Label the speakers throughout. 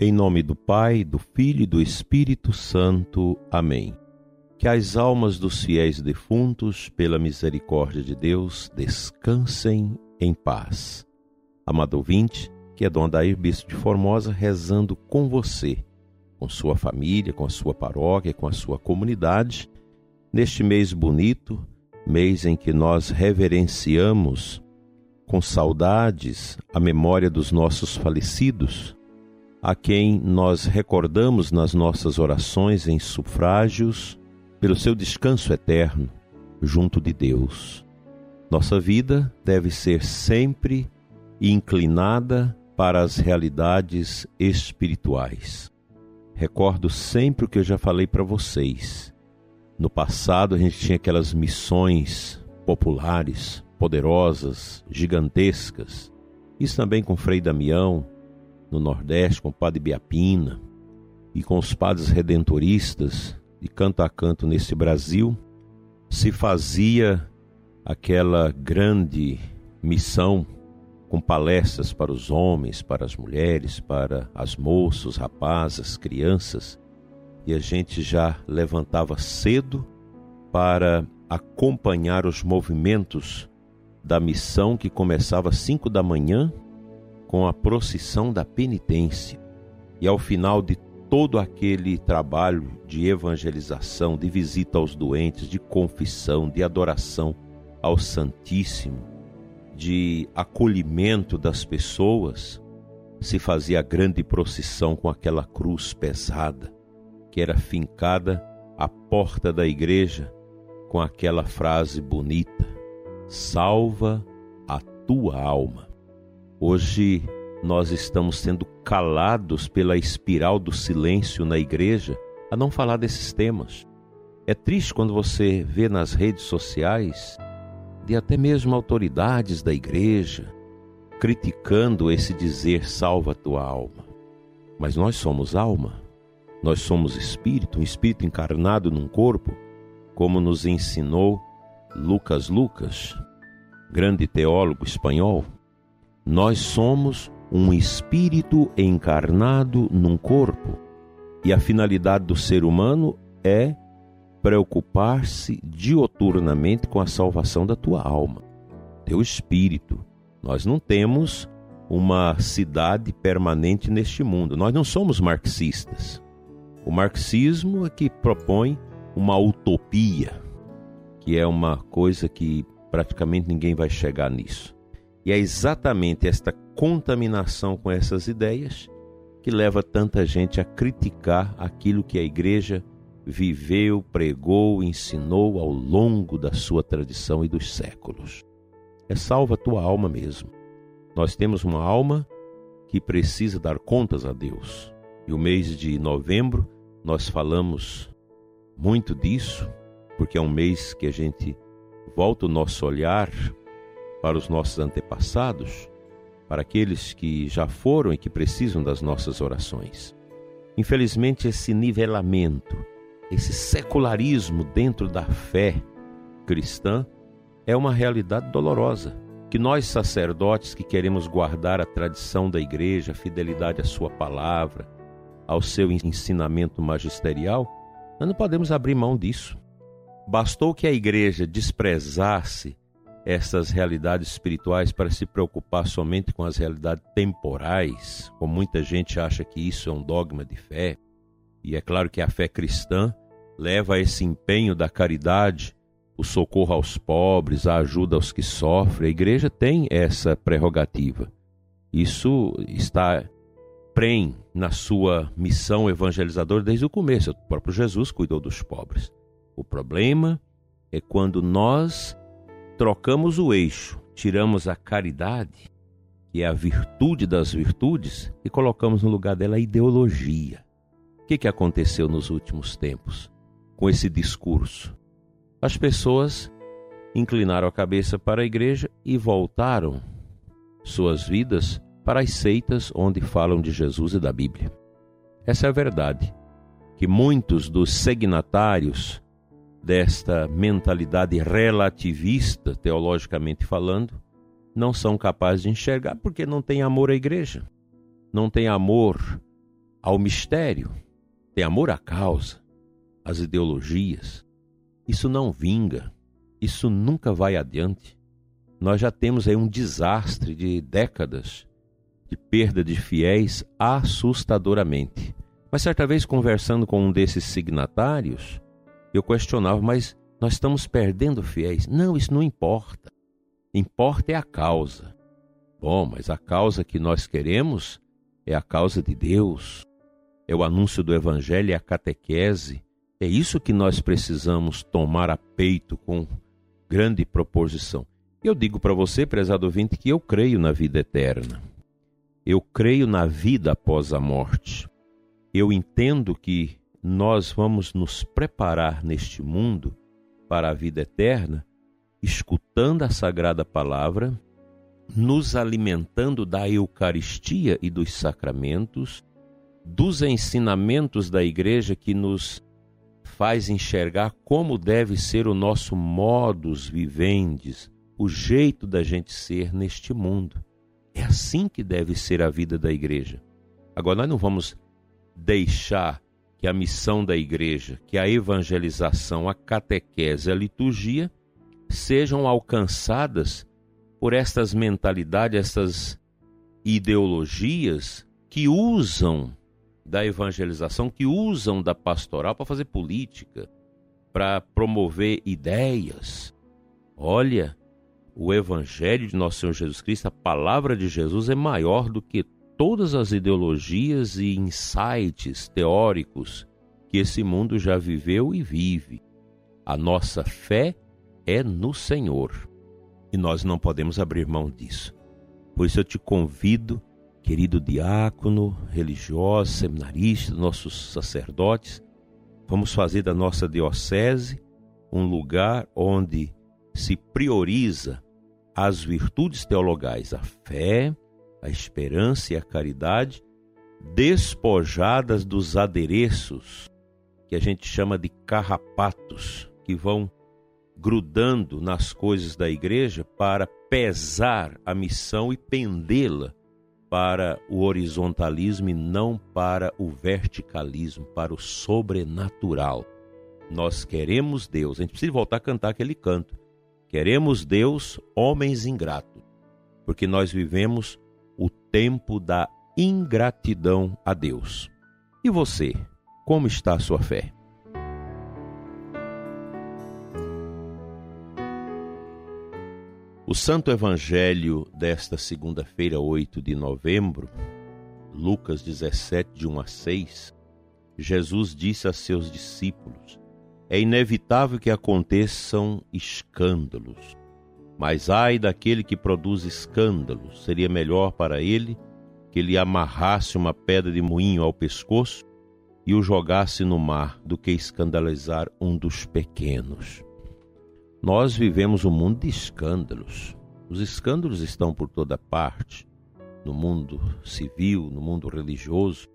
Speaker 1: Em nome do Pai, do Filho e do Espírito Santo. Amém. Que as almas dos fiéis defuntos, pela misericórdia de Deus, descansem em paz. Amado ouvinte, que é Dom Adair Bispo de Formosa, rezando com você, com sua família, com a sua paróquia, com a sua comunidade, neste mês bonito, mês em que nós reverenciamos com saudades a memória dos nossos falecidos, a quem nós recordamos nas nossas orações em sufrágios pelo seu descanso eterno junto de Deus. Nossa vida deve ser sempre inclinada para as realidades espirituais. Recordo sempre o que eu já falei para vocês. No passado a gente tinha aquelas missões populares, poderosas, gigantescas. Isso também com Frei Damião, no Nordeste, com o Padre Biapina e com os padres redentoristas, de canto a canto nesse Brasil, se fazia aquela grande missão com palestras para os homens, para as mulheres, para as moças, rapazes, crianças, e a gente já levantava cedo para acompanhar os movimentos da missão que começava às cinco da manhã com a procissão da penitência. E ao final de todo aquele trabalho de evangelização, de visita aos doentes, de confissão, de adoração ao Santíssimo, de acolhimento das pessoas, se fazia a grande procissão com aquela cruz pesada que era fincada à porta da igreja com aquela frase bonita: Salva a tua alma. Hoje nós estamos sendo calados pela espiral do silêncio na igreja a não falar desses temas. É triste quando você vê nas redes sociais de até mesmo autoridades da igreja criticando esse dizer salva tua alma. Mas nós somos alma, nós somos espírito, um espírito encarnado num corpo, como nos ensinou Lucas Lucas, grande teólogo espanhol. Nós somos um espírito encarnado num corpo. E a finalidade do ser humano é preocupar-se dioturnamente com a salvação da tua alma, teu espírito. Nós não temos uma cidade permanente neste mundo. Nós não somos marxistas. O marxismo é que propõe uma utopia, que é uma coisa que praticamente ninguém vai chegar nisso. E é exatamente esta contaminação com essas ideias que leva tanta gente a criticar aquilo que a igreja viveu, pregou, ensinou ao longo da sua tradição e dos séculos. É salva a tua alma mesmo. Nós temos uma alma que precisa dar contas a Deus. E o mês de novembro nós falamos muito disso, porque é um mês que a gente volta o nosso olhar para os nossos antepassados, para aqueles que já foram e que precisam das nossas orações. Infelizmente, esse nivelamento, esse secularismo dentro da fé cristã é uma realidade dolorosa. Que nós, sacerdotes que queremos guardar a tradição da igreja, a fidelidade à sua palavra, ao seu ensinamento magisterial, nós não podemos abrir mão disso. Bastou que a igreja desprezasse essas realidades espirituais para se preocupar somente com as realidades temporais, como muita gente acha que isso é um dogma de fé. E é claro que a fé cristã leva a esse empenho da caridade, o socorro aos pobres, a ajuda aos que sofrem. A igreja tem essa prerrogativa. Isso está prem na sua missão evangelizadora desde o começo. O próprio Jesus cuidou dos pobres. O problema é quando nós trocamos o eixo, tiramos a caridade, que é a virtude das virtudes, e colocamos no lugar dela a ideologia. O que, que aconteceu nos últimos tempos com esse discurso? As pessoas inclinaram a cabeça para a igreja e voltaram suas vidas para as seitas onde falam de Jesus e da Bíblia. Essa é a verdade, que muitos dos signatários desta mentalidade relativista, teologicamente falando, não são capazes de enxergar porque não tem amor à igreja, não tem amor ao mistério, tem amor à causa, às ideologias. Isso não vinga, isso nunca vai adiante. Nós já temos aí um desastre de décadas de perda de fiéis assustadoramente. Mas certa vez, conversando com um desses signatários, eu questionava, mas nós estamos perdendo fiéis? Não, isso não importa. Importa é a causa. Bom, mas a causa que nós queremos é a causa de Deus, é o anúncio do Evangelho, é a catequese. É isso que nós precisamos tomar a peito com grande proposição. Eu digo para você, prezado ouvinte, que eu creio na vida eterna. Eu creio na vida após a morte. Eu entendo que nós vamos nos preparar neste mundo para a vida eterna, escutando a Sagrada Palavra, nos alimentando da Eucaristia e dos sacramentos, dos ensinamentos da Igreja que nos faz enxergar como deve ser o nosso modus vivendi, o jeito da gente ser neste mundo. É assim que deve ser a vida da igreja. Agora, nós não vamos deixar que a missão da igreja, que a evangelização, a catequese, a liturgia, sejam alcançadas por estas mentalidades, estas ideologias que usam da evangelização, que usam da pastoral para fazer política, para promover ideias. Olha, o Evangelho de Nosso Senhor Jesus Cristo, a palavra de Jesus é maior do que todas as ideologias e insights teóricos que esse mundo já viveu e vive. A nossa fé é no Senhor e nós não podemos abrir mão disso. Por isso eu te convido, querido diácono, religioso, seminarista, nossos sacerdotes, vamos fazer da nossa diocese um lugar onde se prioriza as virtudes teologais, a fé, a esperança e a caridade, despojadas dos adereços que a gente chama de carrapatos, que vão grudando nas coisas da igreja para pesar a missão e pendê-la para o horizontalismo e não para o verticalismo, para o sobrenatural. Nós queremos Deus. A gente precisa voltar a cantar aquele canto. Queremos Deus, homens ingratos, porque nós vivemos o tempo da ingratidão a Deus. E você, como está a sua fé? O Santo Evangelho desta segunda-feira, 8 de novembro, Lucas 17, de 1 a 6, Jesus disse a seus discípulos: é inevitável que aconteçam escândalos. Mas ai daquele que produz escândalos, seria melhor para ele que lhe amarrasse uma pedra de moinho ao pescoço e o jogasse no mar do que escandalizar um dos pequenos. Nós vivemos um mundo de escândalos. Os escândalos estão por toda parte, no mundo civil, no mundo religioso.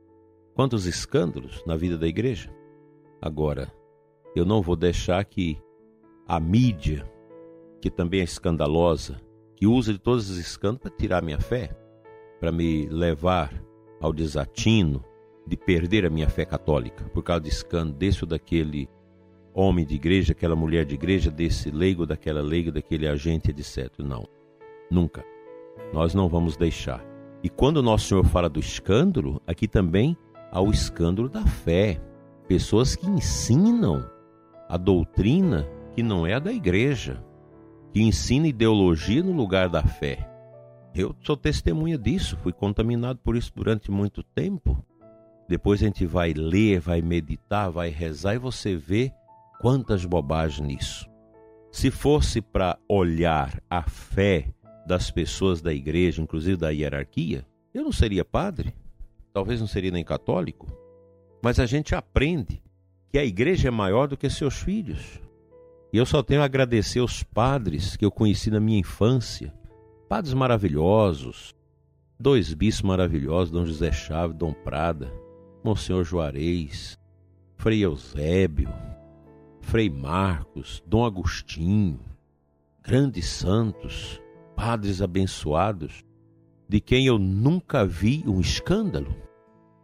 Speaker 1: Quantos escândalos na vida da igreja? Agora, eu não vou deixar que a mídia, que também é escandalosa, que usa de todos os escândalos para tirar minha fé, para me levar ao desatino de perder a minha fé católica por causa de escândalo desse ou daquele homem de igreja, aquela mulher de igreja, desse leigo, daquela leiga, daquele agente, etc. Não, nunca. Nós não vamos deixar. E quando nosso Senhor fala do escândalo, aqui também há o escândalo da fé. Pessoas que ensinam a doutrina que não é a da igreja, que ensina ideologia no lugar da fé. Eu sou testemunha disso, fui contaminado por isso durante muito tempo. Depois a gente vai ler, vai meditar, vai rezar e você vê quantas bobagens nisso. Se fosse para olhar a fé das pessoas da igreja, inclusive da hierarquia, eu não seria padre, talvez não seria nem católico, mas a gente aprende que a igreja é maior do que seus filhos. E eu só tenho a agradecer aos padres que eu conheci na minha infância, padres maravilhosos, dois bispos maravilhosos, Dom José Chaves, Dom Prada, Monsenhor Juarez, Frei Eusébio, Frei Marcos, Dom Agostinho, grandes santos, padres abençoados, de quem eu nunca vi um escândalo.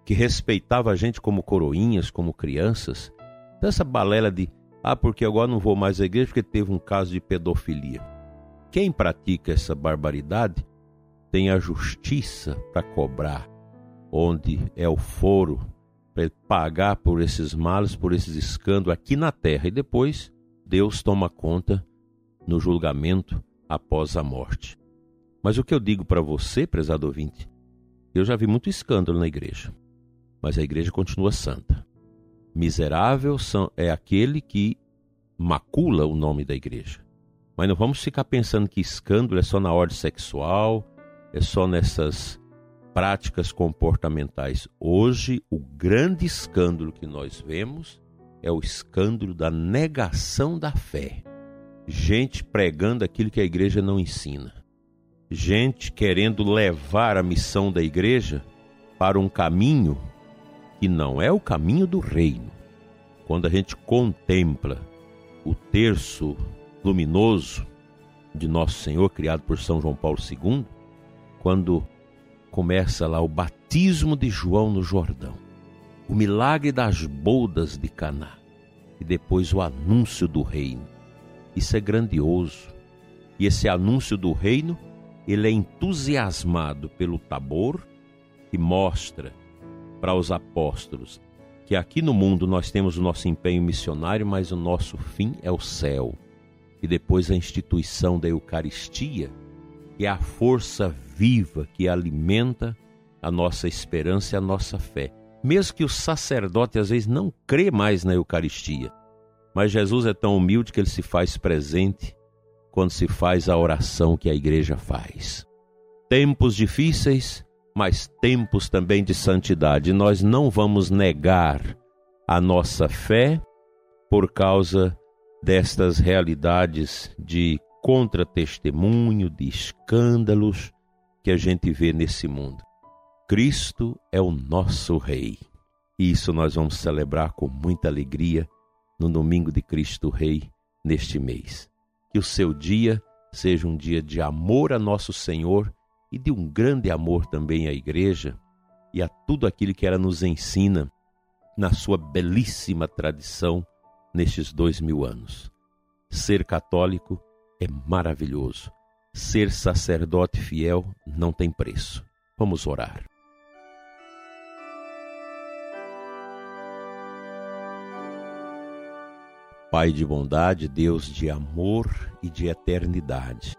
Speaker 1: que respeitava a gente como coroinhas, como crianças. Então, essa balela de, ah, porque agora não vou mais à igreja porque teve um caso de pedofilia. Quem pratica essa barbaridade tem a justiça para cobrar, onde é o foro para pagar por esses males, por esses escândalos aqui na terra. E depois Deus toma conta no julgamento após a morte. Mas o que eu digo para você, prezado ouvinte, eu já vi muito escândalo na igreja, mas a igreja continua santa. Miserável é aquele que macula o nome da igreja. Mas não vamos ficar pensando que escândalo é só na ordem sexual, é só nessas práticas comportamentais. Hoje, o grande escândalo que nós vemos é o escândalo da negação da fé. Gente pregando aquilo que a igreja não ensina. Gente querendo levar a missão da igreja para um caminho que não é o caminho do reino. Quando a gente contempla o terço luminoso de Nosso Senhor, criado por São João Paulo II, quando começa lá o batismo de João no Jordão, o milagre das bodas de Caná e depois o anúncio do reino. Isso é grandioso. E esse anúncio do reino, ele é entusiasmado pelo Tabor, que mostra para os apóstolos que aqui no mundo nós temos o nosso empenho missionário, mas o nosso fim é o céu. E depois a instituição da Eucaristia, que é a força viva que alimenta a nossa esperança e a nossa fé. Mesmo que o sacerdote às vezes não crê mais na Eucaristia, mas Jesus é tão humilde que ele se faz presente quando se faz a oração que a igreja faz. Tempos difíceis, mas tempos também de santidade. Nós não vamos negar a nossa fé por causa destas realidades de contra-testemunho, de escândalos que a gente vê nesse mundo. Cristo é o nosso Rei. E isso nós vamos celebrar com muita alegria no domingo de Cristo Rei neste mês. Que o seu dia seja um dia de amor a nosso Senhor e de um grande amor também à Igreja e a tudo aquilo que ela nos ensina na sua belíssima tradição nestes dois mil anos. Ser católico é maravilhoso. Ser sacerdote fiel não tem preço. Vamos orar. Pai de bondade, Deus de amor e de eternidade,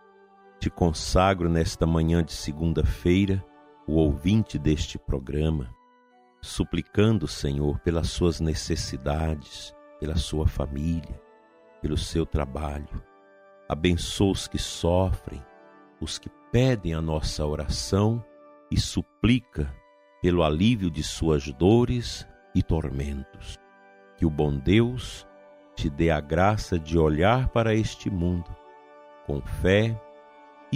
Speaker 1: te consagro nesta manhã de segunda-feira o ouvinte deste programa, suplicando, Senhor, pelas suas necessidades, pela sua família, pelo seu trabalho abençoa os que sofrem, os que pedem a nossa oração e suplica pelo alívio de suas dores e tormentos. Que o bom Deus te dê a graça de olhar para este mundo com fé,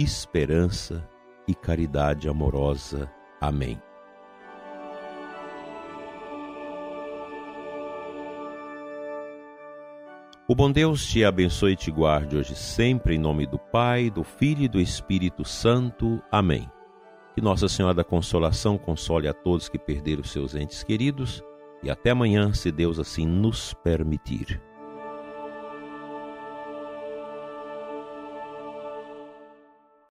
Speaker 1: esperança e caridade amorosa. Amém. O bom Deus te abençoe e te guarde hoje sempre, em nome do Pai, do Filho e do Espírito Santo. Amém. Que Nossa Senhora da Consolação console a todos que perderam seus entes queridos e até amanhã, se Deus assim nos permitir.